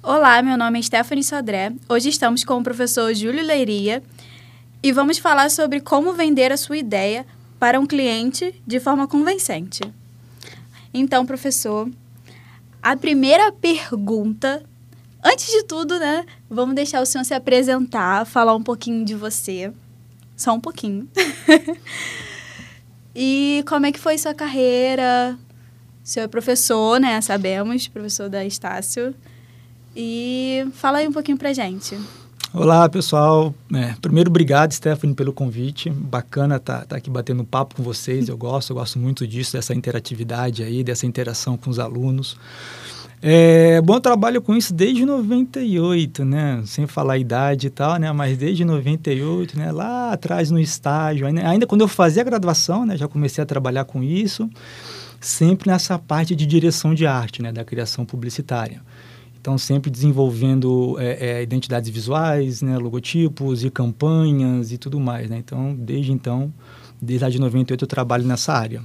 Olá, meu nome é Stephanie Sodré. Hoje estamos com o professor Júlio Leiria e vamos falar sobre como vender a sua ideia para um cliente de forma convincente. Então, professor, a primeira pergunta, antes de tudo, né, vamos deixar o senhor se apresentar, falar um pouquinho de você, só um pouquinho. e como é que foi sua carreira? O senhor é professor, né, sabemos, professor da Estácio. E fala aí um pouquinho pra gente. Olá, pessoal. É, primeiro, obrigado, Stephanie, pelo convite. Bacana estar tá, tá aqui batendo papo com vocês. Eu gosto, eu gosto muito disso, dessa interatividade aí, dessa interação com os alunos. É, bom, eu trabalho com isso desde 98, né? Sem falar a idade e tal, né? Mas desde 98, né? Lá atrás no estágio, ainda, ainda quando eu fazia a graduação, né? Já comecei a trabalhar com isso, sempre nessa parte de direção de arte, né? Da criação publicitária. Então, sempre desenvolvendo é, é, identidades visuais, né, logotipos e campanhas e tudo mais. Né? Então, desde então, desde lá de 98, eu trabalho nessa área.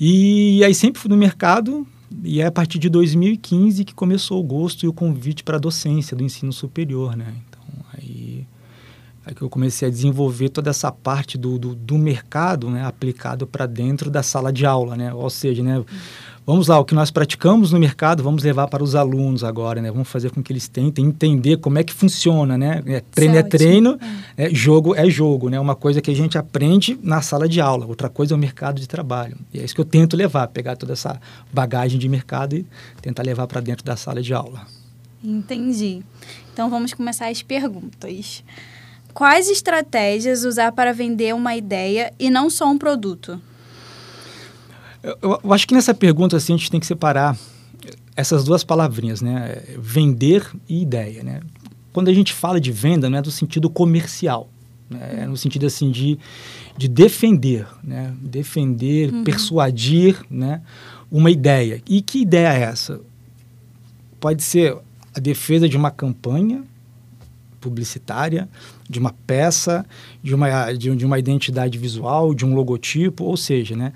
E aí sempre fui no mercado, e é a partir de 2015 que começou o gosto e o convite para a docência do ensino superior. Né? Então, aí, aí que eu comecei a desenvolver toda essa parte do, do, do mercado né, aplicado para dentro da sala de aula. Né? Ou seja, né, vamos lá, o que nós praticamos no mercado, vamos levar para os alunos agora, né? Vamos fazer com que eles tentem entender como é que funciona, né? É, treino é, é treino, é. é. jogo é jogo, né? Uma coisa que a gente aprende na sala de aula, outra coisa é o mercado de trabalho. E é isso que eu tento levar, pegar toda essa bagagem de mercado e tentar levar para dentro da sala de aula. Entendi. Então vamos começar as perguntas. Quais estratégias usar para vender uma ideia e não só um produto? Eu, eu, acho que nessa pergunta assim, a gente tem que separar essas duas palavrinhas, né? Vender e ideia, né? Quando a gente fala de venda, não é no sentido comercial, né? é no sentido assim de, de defender, né? Defender, uhum. persuadir, né? Uma ideia. E que ideia é essa? Pode ser a defesa de uma campanha publicitária, de uma peça, de uma, de, de uma identidade visual, de um logotipo, ou seja, né?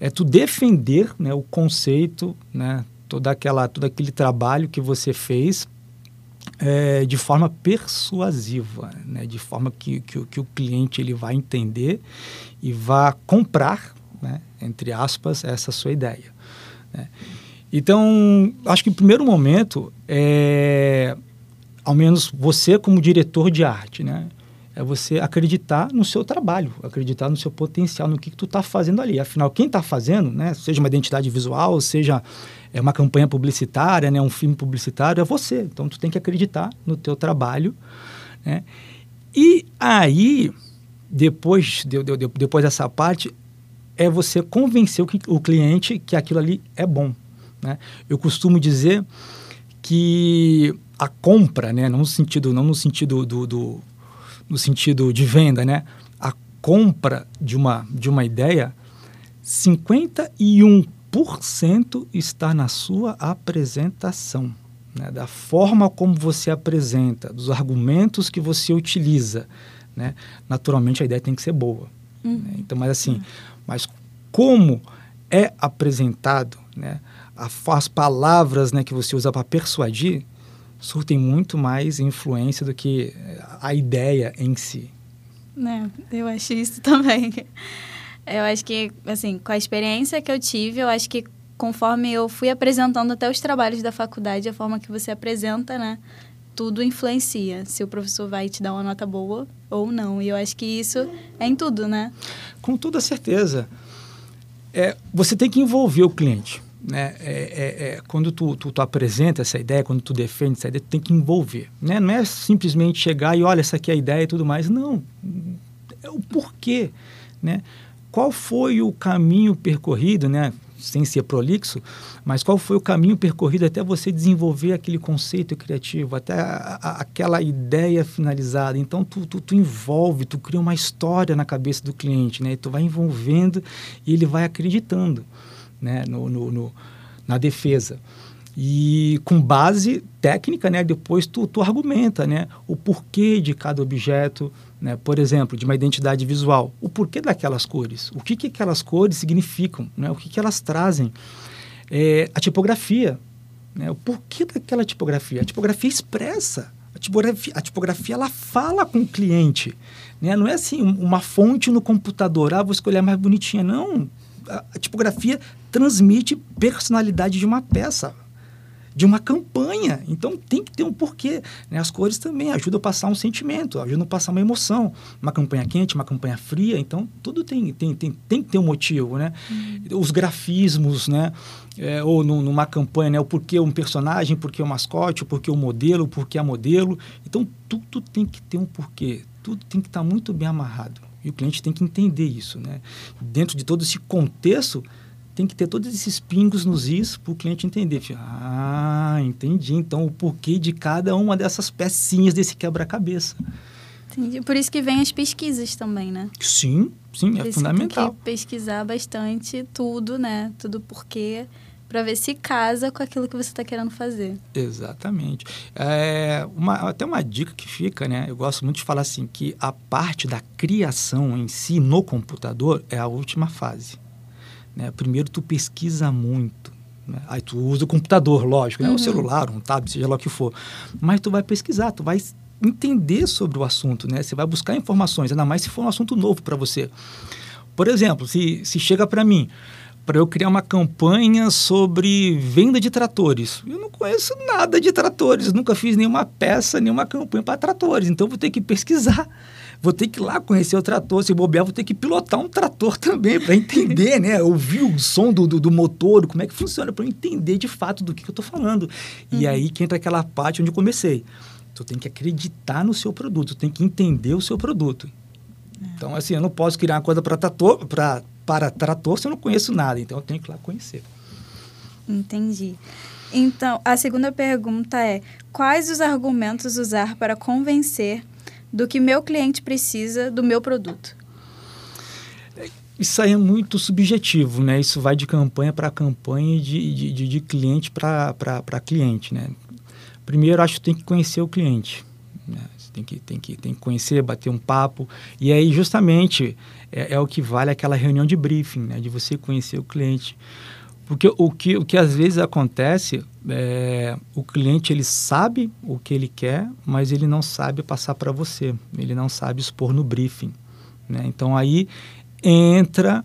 É tu defender né, o conceito, né, toda aquela, todo aquele trabalho que você fez é, de forma persuasiva, né, de forma que, que, que, o cliente ele vai entender e vai comprar, né, entre aspas, essa sua ideia. Né. Então, acho que o primeiro momento é, ao menos você como diretor de arte, né, é você acreditar no seu trabalho, acreditar no seu potencial, no que, que tu está fazendo ali. Afinal, quem está fazendo, né, seja uma identidade visual, seja é uma campanha publicitária, né, um filme publicitário, é você. Então, tu tem que acreditar no teu trabalho. Né? E aí, depois, de, de, de, depois dessa parte, é você convencer o, o cliente que aquilo ali é bom. Né? Eu costumo dizer que a compra, né, não no sentido, não no sentido do, do no sentido de venda, né? A compra de uma, de uma ideia, 51% está na sua apresentação, né? da forma como você apresenta, dos argumentos que você utiliza. Né? Naturalmente, a ideia tem que ser boa. Uhum. Né? Então, mas assim, uhum. mas como é apresentado, né? as palavras né, que você usa para persuadir, surtem muito mais influência do que a ideia em si. né eu acho isso também. Eu acho que, assim, com a experiência que eu tive, eu acho que conforme eu fui apresentando até os trabalhos da faculdade, a forma que você apresenta, né? Tudo influencia se o professor vai te dar uma nota boa ou não. E eu acho que isso é em tudo, né? Com toda certeza. É, você tem que envolver o cliente né, é, é, é, quando tu, tu, tu, apresenta essa ideia, quando tu defende essa ideia, tu tem que envolver. Né? Não é simplesmente chegar e olha, essa aqui é a ideia e tudo mais. Não. É o porquê. Né? Qual foi o caminho percorrido, né? sem ser prolixo, mas qual foi o caminho percorrido até você desenvolver aquele conceito criativo, até a, a, aquela ideia finalizada. Então, tu, tu, tu, envolve, tu cria uma história na cabeça do cliente, né? E tu vai envolvendo e ele vai acreditando né, no, no, no, na defesa. E com base técnica, né, depois tu, tu argumenta né, o porquê de cada objeto, né, por exemplo, de uma identidade visual, o porquê daquelas cores, o que, que aquelas cores significam, né, o que, que elas trazem. É, a tipografia, Né? O porquê daquela tipografia? A tipografia expressa. A tipografia, a tipografia ela fala com o cliente. Né? Não é assim, uma fonte no computador, ah, vou escolher a mais bonitinha. Não. A, tipografia transmite personalidade de uma peça de uma campanha. Então tem que ter um porquê. Né? As cores também ajudam a passar um sentimento, ajudam a passar uma emoção. Uma campanha quente, uma campanha fria. Então tudo tem, tem, tem, tem que ter um motivo. Né? Uhum. Os grafismos, né? É, ou numa campanha, né? o porquê um personagem, porquê o mascote, o porquê o modelo, o porquê a modelo. Então tudo tem que ter um porquê. Tudo tem que estar muito bem amarrado. E o cliente tem que entender isso. Né? Dentro de todo esse contexto, tem que ter todos esses pingos nos is para o cliente entender. Ah, entendi. Então, o porquê de cada uma dessas pecinhas desse quebra-cabeça. Entendi. Por isso que vem as pesquisas também, né? Sim, sim, Por é fundamental. Tem que pesquisar bastante tudo, né? Tudo porquê para ver se casa com aquilo que você está querendo fazer. Exatamente. É uma, até uma dica que fica, né? Eu gosto muito de falar assim que a parte da criação em si no computador é a última fase. Né? Primeiro tu pesquisa muito. Né? Aí tu usa o computador, lógico, né? Uhum. o celular, um tablet, seja lá o que for. Mas tu vai pesquisar, tu vai entender sobre o assunto, né? Você vai buscar informações, ainda mais se for um assunto novo para você. Por exemplo, se, se chega para mim para eu criar uma campanha sobre venda de tratores. Eu não conheço nada de tratores, nunca fiz nenhuma peça, nenhuma campanha para tratores, então vou ter que pesquisar vou ter que ir lá conhecer o trator. Se bobear, vou ter que pilotar um trator também para entender, né? Ouvir o som do, do, do, motor, como é que funciona, para eu entender de fato do que, que eu estou falando. Uhum. E aí que entra aquela parte onde eu comecei. Tu tem que acreditar no seu produto, tem que entender o seu produto. É. Então, assim, eu não posso criar uma coisa para trator, pra, para trator se eu não conheço nada. Então, eu tenho que ir lá conhecer. Entendi. Então, a segunda pergunta é: quais os argumentos usar para convencer do que meu cliente precisa do meu produto. Isso aí é muito subjetivo, né? Isso vai de campanha para campanha e de, de, de cliente para cliente, né? Primeiro, acho que tem que conhecer o cliente. Tem que, tem, que, tem que conhecer, bater um papo. E aí, justamente, é, é o que vale aquela reunião de briefing, né? De você conhecer o cliente. Porque o que, o que às vezes acontece, é, o cliente ele sabe o que ele quer, mas ele não sabe passar para você, ele não sabe expor no briefing. Né? Então aí entra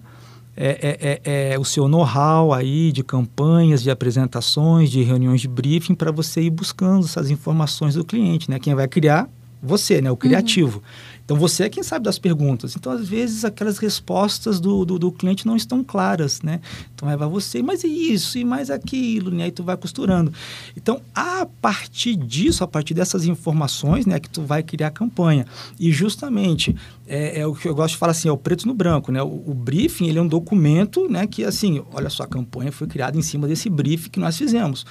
é, é, é, é o seu know-how aí de campanhas, de apresentações, de reuniões de briefing para você ir buscando essas informações do cliente. Né? Quem vai criar você, né, o criativo. Uhum. Então você é quem sabe das perguntas. Então às vezes aquelas respostas do, do, do cliente não estão claras, né? Então vai você, mas e isso e mais aquilo, né? Aí tu vai costurando. Então a partir disso, a partir dessas informações, né, que tu vai criar a campanha. E justamente é, é o que eu gosto de falar assim, é o preto no branco, né? O, o, briefing ele é um documento, né? Que assim, olha só, a campanha foi criada em cima desse briefing que nós fizemos.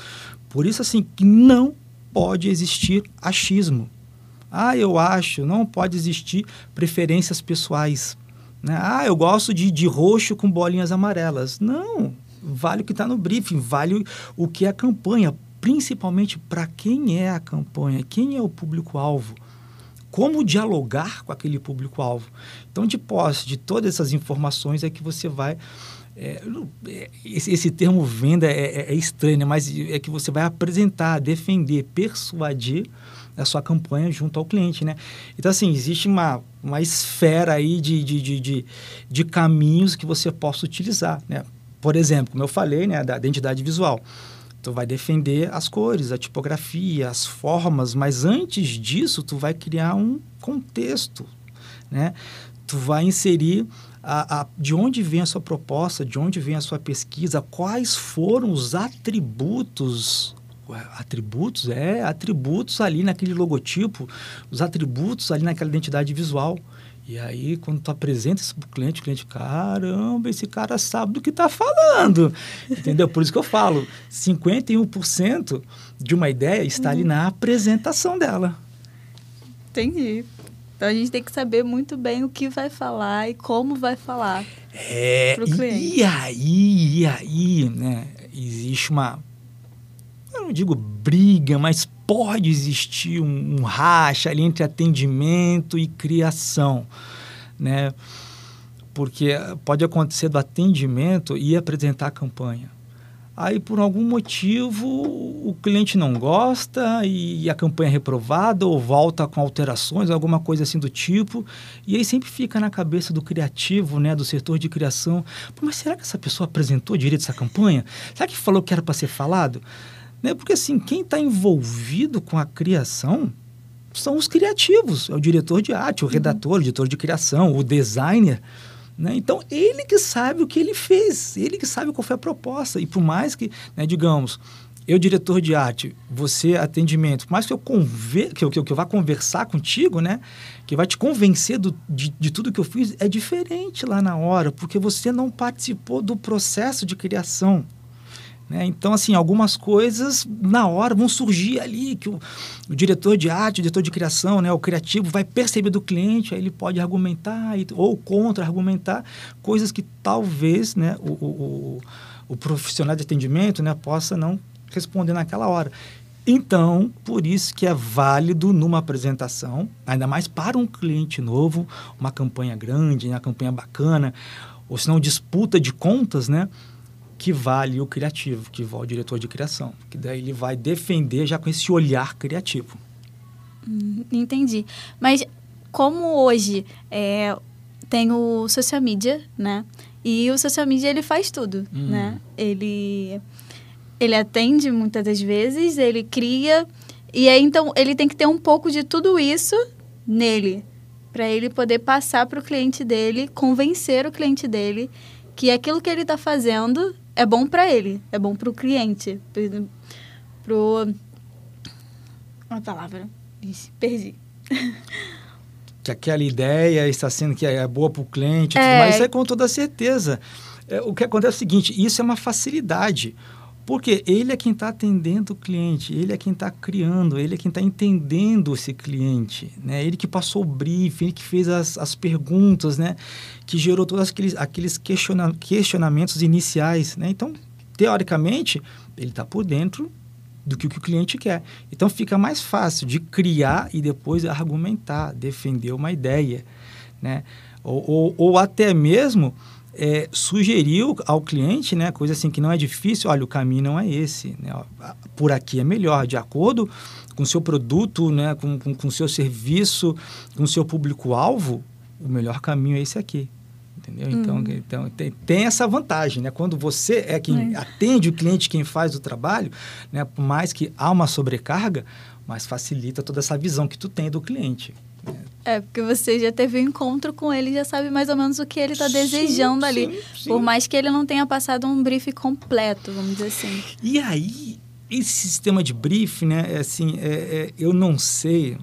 Por isso assim que não pode existir achismo. Ah, eu acho, não pode existir preferências pessoais. Né? Ah, eu gosto de, de roxo com bolinhas amarelas. Não, vale o que está no briefing, vale o que é a campanha, principalmente para quem é a campanha, quem é o público-alvo. Como dialogar com aquele público-alvo. Então, de posse de todas essas informações é que você vai é, esse, esse, termo venda é, é, é, estranho, né? mas é que você vai apresentar, defender, persuadir a sua campanha junto ao cliente, né? Então, assim, existe uma, uma esfera aí de, de, de, de, de caminhos que você possa utilizar, né? Por exemplo, como eu falei, né, da identidade visual. Tu vai defender as cores, a tipografia, as formas, mas antes disso, tu vai criar um contexto, né? Tu vai inserir a, a, de onde vem a sua proposta, de onde vem a sua pesquisa, quais foram os atributos atributos, é, atributos ali naquele logotipo, os atributos ali naquela identidade visual. E aí, quando tu apresenta isso para o cliente, o cliente, caramba, esse cara sabe do que está falando. Entendeu? Por isso que eu falo, 51% de uma ideia está uhum. ali na apresentação dela. Entendi. Então a gente tem que saber muito bem o que vai falar e como vai falar é, para o cliente. E aí, e aí, né? Existe uma eu não digo briga, mas pode existir um, um racha ali entre atendimento e criação, né? Porque pode acontecer do atendimento e apresentar a campanha. Aí, por algum motivo, o cliente não gosta e a campanha é reprovada ou volta com alterações, alguma coisa assim do tipo. E aí sempre fica na cabeça do criativo, né, do setor de criação. mas será que essa pessoa apresentou direito essa campanha? Será que falou que era para ser falado? Né? Porque assim, quem está envolvido com a criação são os criativos. É o diretor de arte, o uhum. redator, o editor de criação, o designer. Né? Então, ele que sabe o que ele fez, ele que sabe qual foi a proposta. E por mais que, né, digamos, eu, diretor de arte, você, atendimento, por mais que eu, conver, que eu, que eu, que eu vá conversar contigo, né, que vai te convencer do, de, de tudo que eu fiz, é diferente lá na hora, porque você não participou do processo de criação. Né? Então, assim, algumas coisas na hora vão surgir ali, que o, o, diretor de arte, o diretor de criação, né, o criativo, vai perceber do cliente, aí ele pode argumentar ou contra-argumentar coisas que talvez né, o, o, o, profissional de atendimento né, possa não responder naquela hora. Então, por isso que é válido numa apresentação, ainda mais para um cliente novo, uma campanha grande, uma campanha bacana, ou se não disputa de contas, né? Que vale o criativo, que vale o diretor de criação, que daí ele vai defender já com esse olhar criativo. Hum, entendi. Mas como hoje é, tem o social media, né? E o social media ele faz tudo, hum. né? Ele ele atende muitas das vezes, ele cria e aí então ele tem que ter um pouco de tudo isso nele para ele poder passar para o cliente dele, convencer o cliente dele que aquilo que ele está fazendo é bom para ele, é bom para o cliente, pro uma palavra, perdi. Que aquela ideia está sendo que é boa para o cliente, é. mas isso é com toda certeza. É, o que acontece é o seguinte, isso é uma facilidade. Porque ele é quem está atendendo o cliente, ele é quem está criando, ele é quem está entendendo esse cliente, né? Ele que passou o briefing, ele que fez as, as perguntas, né? Que gerou todos aqueles, aqueles questiona, questionamentos iniciais, né? Então, teoricamente, ele está por dentro do que o, que o cliente quer. Então, fica mais fácil de criar e depois argumentar, defender uma ideia, né? Ou, ou, ou até mesmo é, sugeriu ao cliente, né, coisa assim que não é difícil, olha, o caminho não é esse, né, por aqui é melhor, de acordo com o seu produto, né, com o com, seu serviço, com o seu público-alvo, o melhor caminho é esse aqui. Entendeu? Hum. Então, então tem, tem, essa vantagem, né? Quando você é quem é. atende o cliente, quem faz o trabalho, né? Por mais que há uma sobrecarga, mas facilita toda essa visão que tu tem do cliente. É, porque você já teve um encontro com ele já sabe mais ou menos o que ele está desejando ali. Sim. Por mais que ele não tenha passado um brief completo, vamos dizer assim. E aí, esse sistema de brief, né, é assim, é, é, eu não sei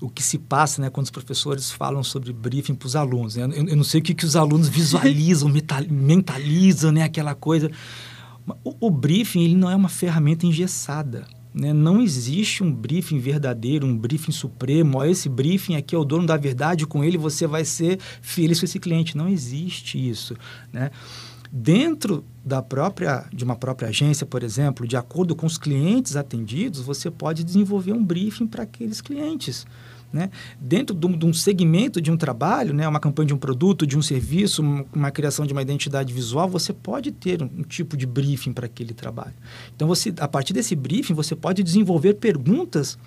o que se passa né, quando os professores falam sobre briefing para os alunos. Né? Eu, eu, não sei o que, que os alunos visualizam, mentalizam, né, aquela coisa. O, o briefing ele não é uma ferramenta engessada. Né? Não existe um briefing verdadeiro, um briefing supremo. Ó, esse briefing aqui é o dono da verdade, com ele você vai ser feliz com esse cliente. Não existe isso. Né? Dentro da própria, de uma própria agência, por exemplo, de acordo com os clientes atendidos, você pode desenvolver um briefing para aqueles clientes. Né? Dentro de um, de um, segmento de um trabalho, né? uma campanha de um produto, de um serviço, uma, uma criação de uma identidade visual, você pode ter um, um tipo de briefing para aquele trabalho. Então, você, a partir desse briefing, você pode desenvolver perguntas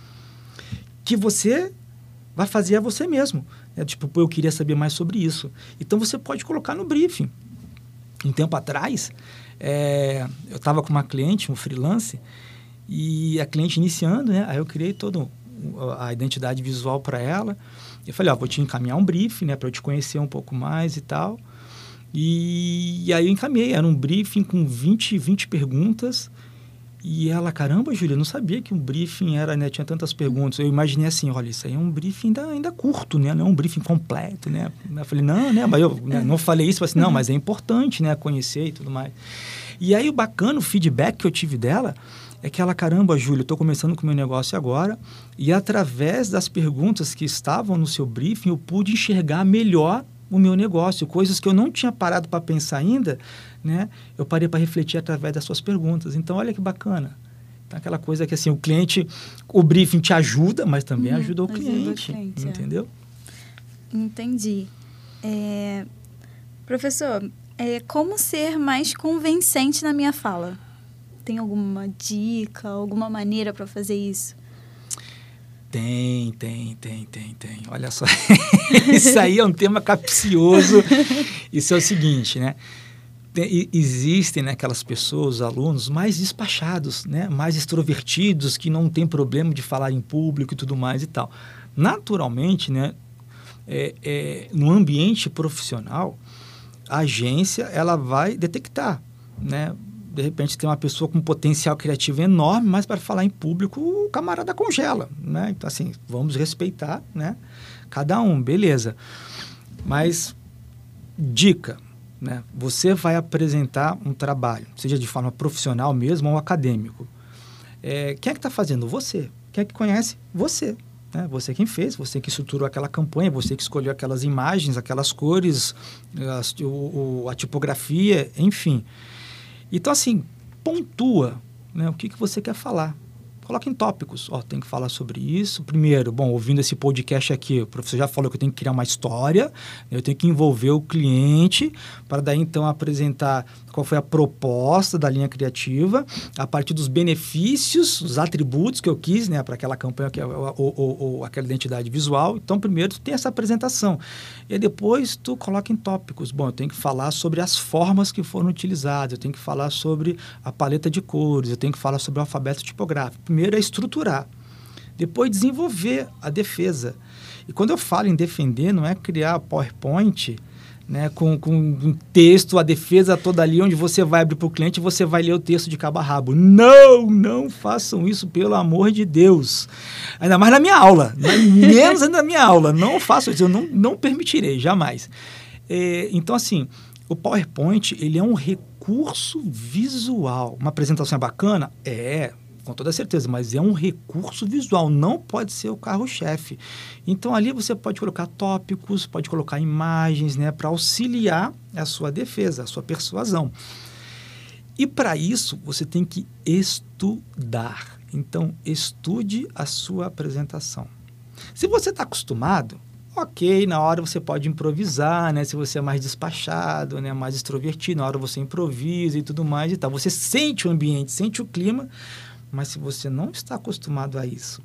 que você vai fazer a você mesmo. Né? Tipo, eu queria saber mais sobre isso. Então, você pode colocar no briefing. Um tempo atrás, é, eu estava com uma cliente, um freelance, e a cliente iniciando, né? Aí eu criei todo a identidade visual para ela. Eu falei, ó, vou te encaminhar um briefing, né, para eu te conhecer um pouco mais e tal. E, e, aí eu encaminhei, era um briefing com 20, 20 perguntas. E ela, caramba, Júlia, não sabia que um briefing era, né, tinha tantas perguntas. Eu imaginei assim, olha, isso aí é um briefing ainda, ainda curto, né, não é um briefing completo, né. Eu falei, não, né, mas eu né, não falei isso, assim, não, mas é importante, né, conhecer e tudo mais. E aí o bacana, o feedback que eu tive dela é que ela, caramba, Júlio, estou começando com o meu negócio agora e através das perguntas que estavam no seu briefing, eu pude enxergar melhor o meu negócio, coisas que eu não tinha parado para pensar ainda, né? Eu parei para refletir através das suas perguntas. Então, olha que bacana. Então, aquela coisa que assim, o cliente, o briefing te ajuda, mas também uhum, ajuda o cliente, o cliente é. entendeu? É. Entendi. É... Professor, é, como ser mais convincente na minha fala? Tem alguma dica, alguma maneira para fazer isso? Tem, tem, tem, tem, tem. Olha só, isso aí é um tema capcioso. Isso é o seguinte, né? Tem, existem né, aquelas pessoas, alunos mais despachados, né, mais extrovertidos, que não tem problema de falar em público e tudo mais e tal. Naturalmente, né, é, é, no ambiente profissional, a agência ela vai detectar, né? De repente tem uma pessoa com potencial criativo enorme, mas para falar em público o camarada congela, né? Então assim, vamos respeitar, né? Cada um, beleza. Mas dica, né? Você vai apresentar um trabalho, seja de forma profissional mesmo ou acadêmico. É, quem é que está fazendo? Você. Quem é que conhece? Você. Né? Você quem fez, você que estruturou aquela campanha, você que escolheu aquelas imagens, aquelas cores, o, o, a tipografia, enfim. Então, assim, pontua né, o que, que você quer falar. Coloque em tópicos. Ó, tem que falar sobre isso. Primeiro, bom, ouvindo esse podcast aqui, o professor já falou que eu tenho que criar uma história, eu tenho que envolver o cliente, para daí então apresentar qual foi a proposta da linha criativa, a partir dos benefícios, os atributos que eu quis, né, para aquela campanha, que é, ou, ou, ou, aquela identidade visual. Então, primeiro tu tem essa apresentação. E depois tu coloca em tópicos. Bom, eu tenho que falar sobre as formas que foram utilizadas, eu tenho que falar sobre a paleta de cores, eu tenho que falar sobre o alfabeto tipográfico. Primeiro é estruturar, depois desenvolver a defesa. E quando eu falo em defender, não é criar PowerPoint né, com, com um texto, a defesa toda ali, onde você vai abrir para o cliente e você vai ler o texto de cabo a rabo. Não, não façam isso, pelo amor de Deus. Ainda mais na minha aula, né? menos ainda na minha aula. Não façam isso, eu não, não permitirei, jamais. É, então, assim, o PowerPoint, ele é um recurso visual. Uma apresentação é bacana? É, com toda certeza, mas é um recurso visual, não pode ser o carro-chefe. Então ali você pode colocar tópicos, pode colocar imagens, né, para auxiliar a sua defesa, a sua persuasão. E para isso você tem que estudar. Então estude a sua apresentação. Se você está acostumado, ok, na hora você pode improvisar, né? Se você é mais despachado, né? Mais extrovertido, na hora você improvisa e tudo mais e tal. Você sente o ambiente, sente o clima, mas se você não está acostumado a isso,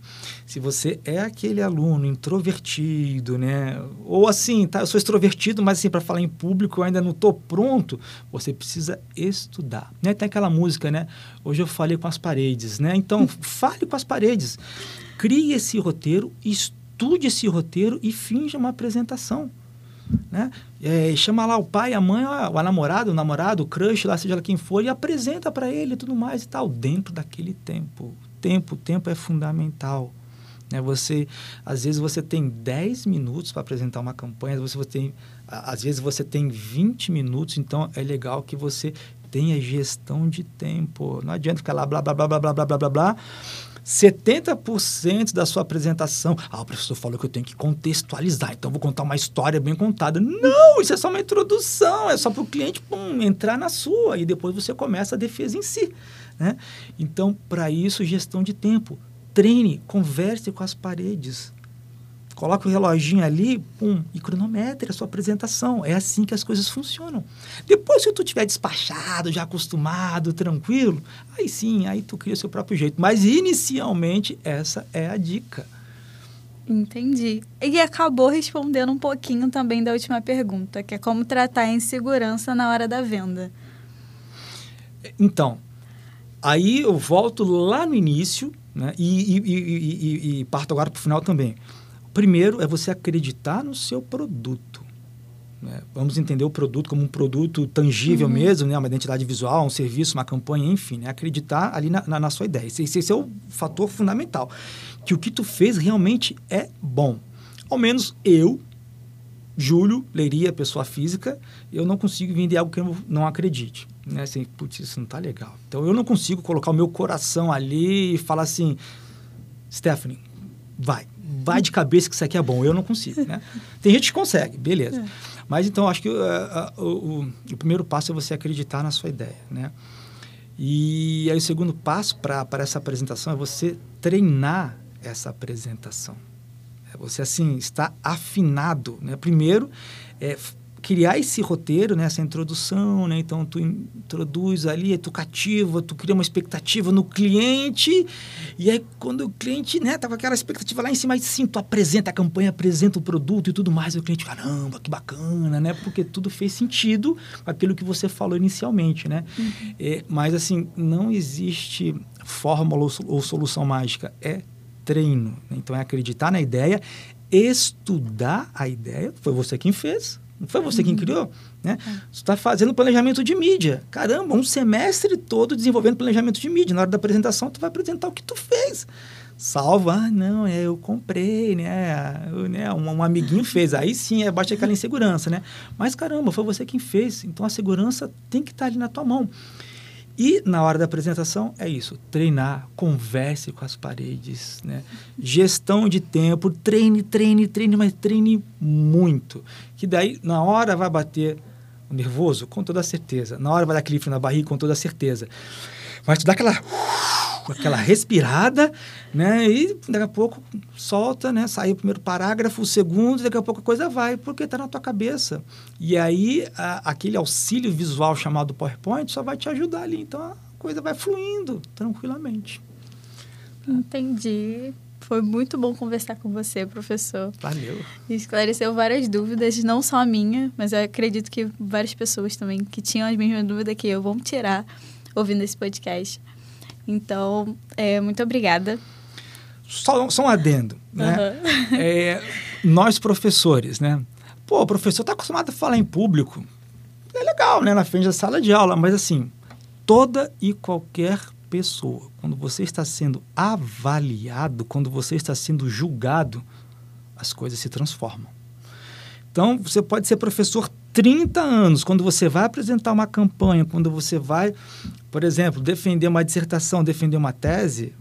se você é aquele aluno introvertido, né? Ou assim, tá, eu sou extrovertido, mas assim, para falar em público eu ainda não estou pronto, você precisa estudar. Né? Tem aquela música, né? Hoje eu falei com as paredes, né? Então, fale com as paredes. Crie esse roteiro, estude esse roteiro e finja uma apresentação né? É, chama lá o pai, a mãe, o namorado, o namorado, o crush, lá seja lá quem for, e apresenta para ele tudo mais e tal, dentro daquele tempo. Tempo, tempo é fundamental. Né? Você, às vezes você tem 10 minutos para apresentar uma campanha, vezes, você tem, às vezes você tem 20 minutos, então é legal que você tenha gestão de tempo. Não adianta ficar lá blá blá blá blá blá blá blá, blá 70% da sua apresentação. Ah, o professor falou que eu tenho que contextualizar, então vou contar uma história bem contada. Não, isso é só uma introdução, é só para o cliente pum, entrar na sua e depois você começa a defesa em si. Né? Então, para isso, gestão de tempo. Treine, converse com as paredes. Coloca o reloginho ali, pum, e cronometre a sua apresentação. É assim que as coisas funcionam. Depois, se tu tiver despachado, já acostumado, tranquilo, aí sim, aí tu cria o seu próprio jeito. Mas inicialmente, essa é a dica. Entendi. E acabou respondendo um pouquinho também da última pergunta, que é como tratar a insegurança na hora da venda. Então, aí eu volto lá no início né, e, e, e, e parto agora para o final também. Primeiro é você acreditar no seu produto. Né? Vamos entender o produto como um produto tangível uhum. mesmo, né? uma identidade visual, um serviço, uma campanha, enfim. Né? Acreditar ali na, na, na sua ideia. Esse, esse, é o fator fundamental. Que o que tu fez realmente é bom. Ao menos eu, Júlio, Leiria, pessoa física, eu não consigo vender algo que eu não acredite. Né? Assim, putz, isso não está legal. Então, eu não consigo colocar o meu coração ali e falar assim, Stephanie, vai, vai de cabeça que isso aqui é bom. Eu não consigo, né? Tem gente que consegue, beleza. É. Mas então, acho que uh, uh, o, o, primeiro passo é você acreditar na sua ideia, né? E aí o segundo passo para essa apresentação é você treinar essa apresentação. É você, assim, estar afinado, né? Primeiro, é criar esse roteiro, né, essa introdução, né? Então tu introduz ali, tu cativa, tu cria uma expectativa no cliente e aí quando o cliente, né, tá com aquela expectativa lá em cima, aí sim, tu apresenta a campanha, apresenta o produto e tudo mais, e o cliente, caramba, que bacana, né? Porque tudo fez sentido com aquilo que você falou inicialmente, né? Uhum. É, mas assim, não existe fórmula ou, ou solução mágica, é treino. Né? Então é acreditar na ideia, estudar a ideia, foi você quem fez, não foi você quem uhum. criou, né? É. Você está fazendo planejamento de mídia. Caramba, um semestre todo desenvolvendo planejamento de mídia. Na hora da apresentação, tu vai apresentar o que tu fez. Salva, ah, não, é, eu comprei, né? Eu, né um, um, amiguinho fez. Aí sim, é, bate aquela insegurança, né? Mas caramba, foi você quem fez. Então a segurança tem que estar tá ali na tua mão. E na hora da apresentação é isso, treinar, converse com as paredes, né? Gestão de tempo, treine, treine, treine, mas treine muito. Que daí na hora vai bater o nervoso, com toda certeza. Na hora vai dar frio na barriga, com toda certeza. Mas tu dá aquela aquela respirada, né? E daqui a pouco solta, né? Sai o primeiro parágrafo, o segundo, daqui a pouco a coisa vai, porque está na tua cabeça. E aí, a, aquele auxílio visual chamado PowerPoint só vai te ajudar ali. Então, a coisa vai fluindo tranquilamente. Entendi. Foi muito bom conversar com você, professor. Valeu. Esclareceu várias dúvidas, não só a minha, mas eu acredito que várias pessoas também que tinham as mesmas dúvidas que eu vão tirar ouvindo esse podcast. Então, é, muito obrigada. Só, só um adendo, né? Uhum. É, nós professores, né? Pô, o professor está acostumado a falar em público. É legal, né? Na frente da sala de aula, mas assim, toda e qualquer pessoa, quando você está sendo avaliado, quando você está sendo julgado, as coisas se transformam. Então, você pode ser professor 30 anos, quando você vai apresentar uma campanha, quando você vai, por exemplo, defender uma dissertação, defender uma tese,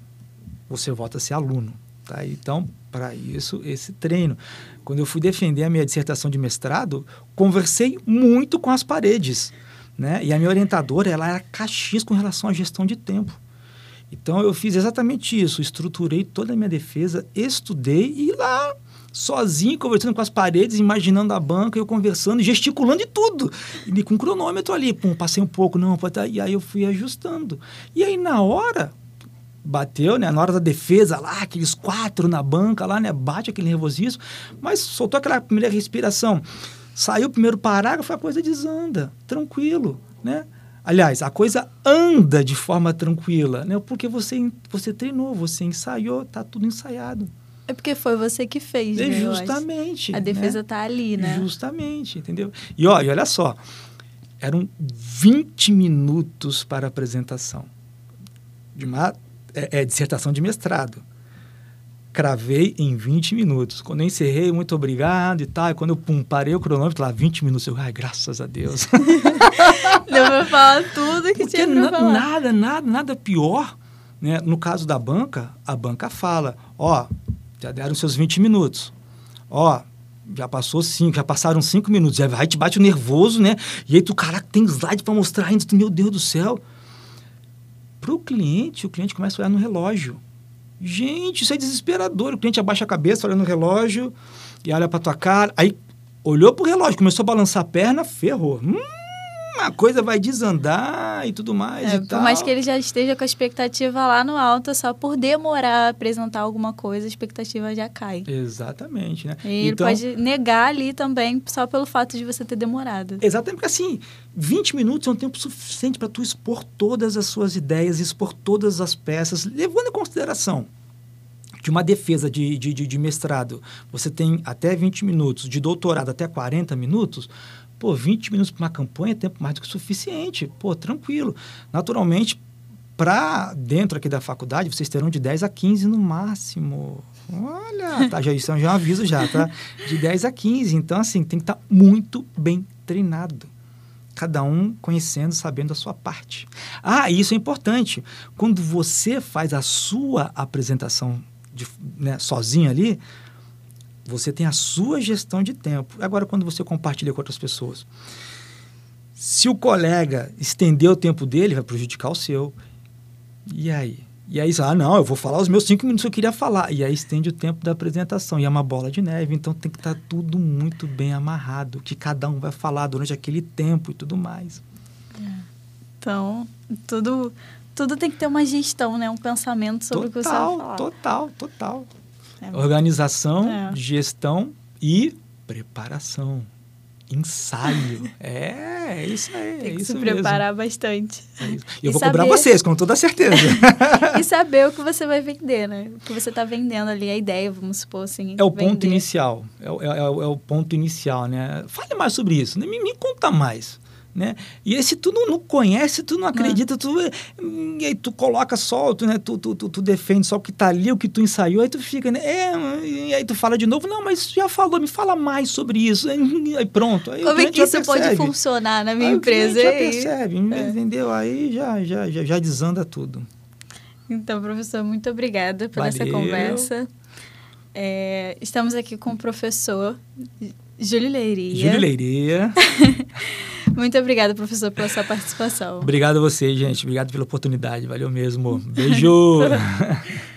você volta a ser aluno. Tá? Então, para isso, esse treino. Quando eu fui defender a minha dissertação de mestrado, conversei muito com as paredes. Né? E a minha orientadora, ela era caxias com relação à gestão de tempo. Então, eu fiz exatamente isso. Estruturei toda a minha defesa, estudei e lá sozinho, conversando com as paredes, imaginando a banca, eu conversando, gesticulando e tudo. E com um cronômetro ali, pum, passei um pouco, não, e aí eu fui ajustando. E aí na hora, bateu, né? Na hora da defesa lá, aqueles quatro na banca lá, né? Bate aquele nervosismo, mas soltou aquela primeira respiração. Saiu o primeiro parágrafo, a coisa desanda, tranquilo, né? Aliás, a coisa anda de forma tranquila, né? Porque você, você treinou, você ensaiou, tá tudo ensaiado. É porque foi você que fez, né? Justamente. A defesa né? tá ali, né? Justamente, entendeu? E, ó, e olha só, eram 20 minutos para a apresentação de uma é, é, dissertação de mestrado. Cravei em 20 minutos. Quando eu encerrei, muito obrigado e tal. E quando eu pum, parei o cronômetro lá, 20 minutos, eu, ai, graças a Deus. Deu pra falar tudo que Porque tinha pra falar. Nada, nada, nada pior. Né? No caso da banca, a banca fala, ó, já deram seus 20 minutos. Ó, já passou cinco, já passaram cinco minutos. Já vai te bate o nervoso, né? E aí tu, caraca, tem slide para mostrar ainda. Meu Deus do céu. Para o cliente, o cliente começa a olhar no relógio. Gente, isso é desesperador. O cliente abaixa a cabeça, olha no relógio e olha para tua cara. Aí olhou pro relógio, começou a balançar a perna, ferrou. Hum, a coisa vai desandar e tudo mais. É, e por tal. mais que ele já esteja com a expectativa lá no alto, só por demorar a apresentar alguma coisa, a expectativa já cai. Exatamente, né? E então, ele pode negar ali também só pelo fato de você ter demorado. Exatamente, porque assim, 20 minutos é um tempo suficiente para tu expor todas as suas ideias, expor todas as peças, levando em consideração de uma defesa de, de, de, mestrado, você tem até 20 minutos, de doutorado até 40 minutos, Pô, 20 minutos para uma campanha é tempo mais do que suficiente. Pô, tranquilo. Naturalmente, para dentro aqui da faculdade, vocês terão de 10 a 15 no máximo. Olha, tá, já, isso já é aviso já, tá? De 10 a 15. Então, assim, tem que estar tá muito bem treinado. Cada um conhecendo, sabendo a sua parte. Ah, isso é importante. Quando você faz a sua apresentação de, né, sozinho ali, você tem a sua gestão de tempo. Agora, quando você compartilha com outras pessoas, se o colega estender o tempo dele, vai prejudicar o seu. E aí? E aí, ah, não, eu vou falar os meus cinco minutos que eu queria falar. E aí estende o tempo da apresentação. E é uma bola de neve, então tem que estar tá tudo muito bem amarrado, que cada um vai falar durante aquele tempo e tudo mais. Então, tudo, tudo tem que ter uma gestão, né? Um pensamento sobre total, o que você vai falar. Total, total. É. Organização, é. gestão e preparação ensaio. é, é isso aí. Tem que é se preparar bastante. É e eu e vou saber... cobrar vocês, com toda certeza. e saber o que você vai vender, né? O que você está vendendo ali, a ideia, vamos supor assim. É o vender. ponto inicial. É, é, o ponto inicial, né? Fale mais sobre isso. Me, me conta mais. Né? E aí, se tu não, não conhece, tu não acredita, tu, e aí tu coloca só, tu, né? tu, tu, tu, tu, defende só o que tá ali, o que tu ensaiou, aí tu fica, né? É, e aí tu fala de novo, não, mas já falou, me fala mais sobre isso. Aí pronto. Aí Como é que isso percebe. pode funcionar na minha aí empresa? já percebe, é. entendeu? Aí já, já, já, já desanda tudo. Então, professor, muito obrigada pela Valeu. essa conversa. É, estamos aqui com o professor Júlio Leiria. Júlio Leiria. Muito obrigada, professor, pela sua participação. Obrigado a você, gente. Obrigado pela oportunidade. Valeu mesmo. Beijo!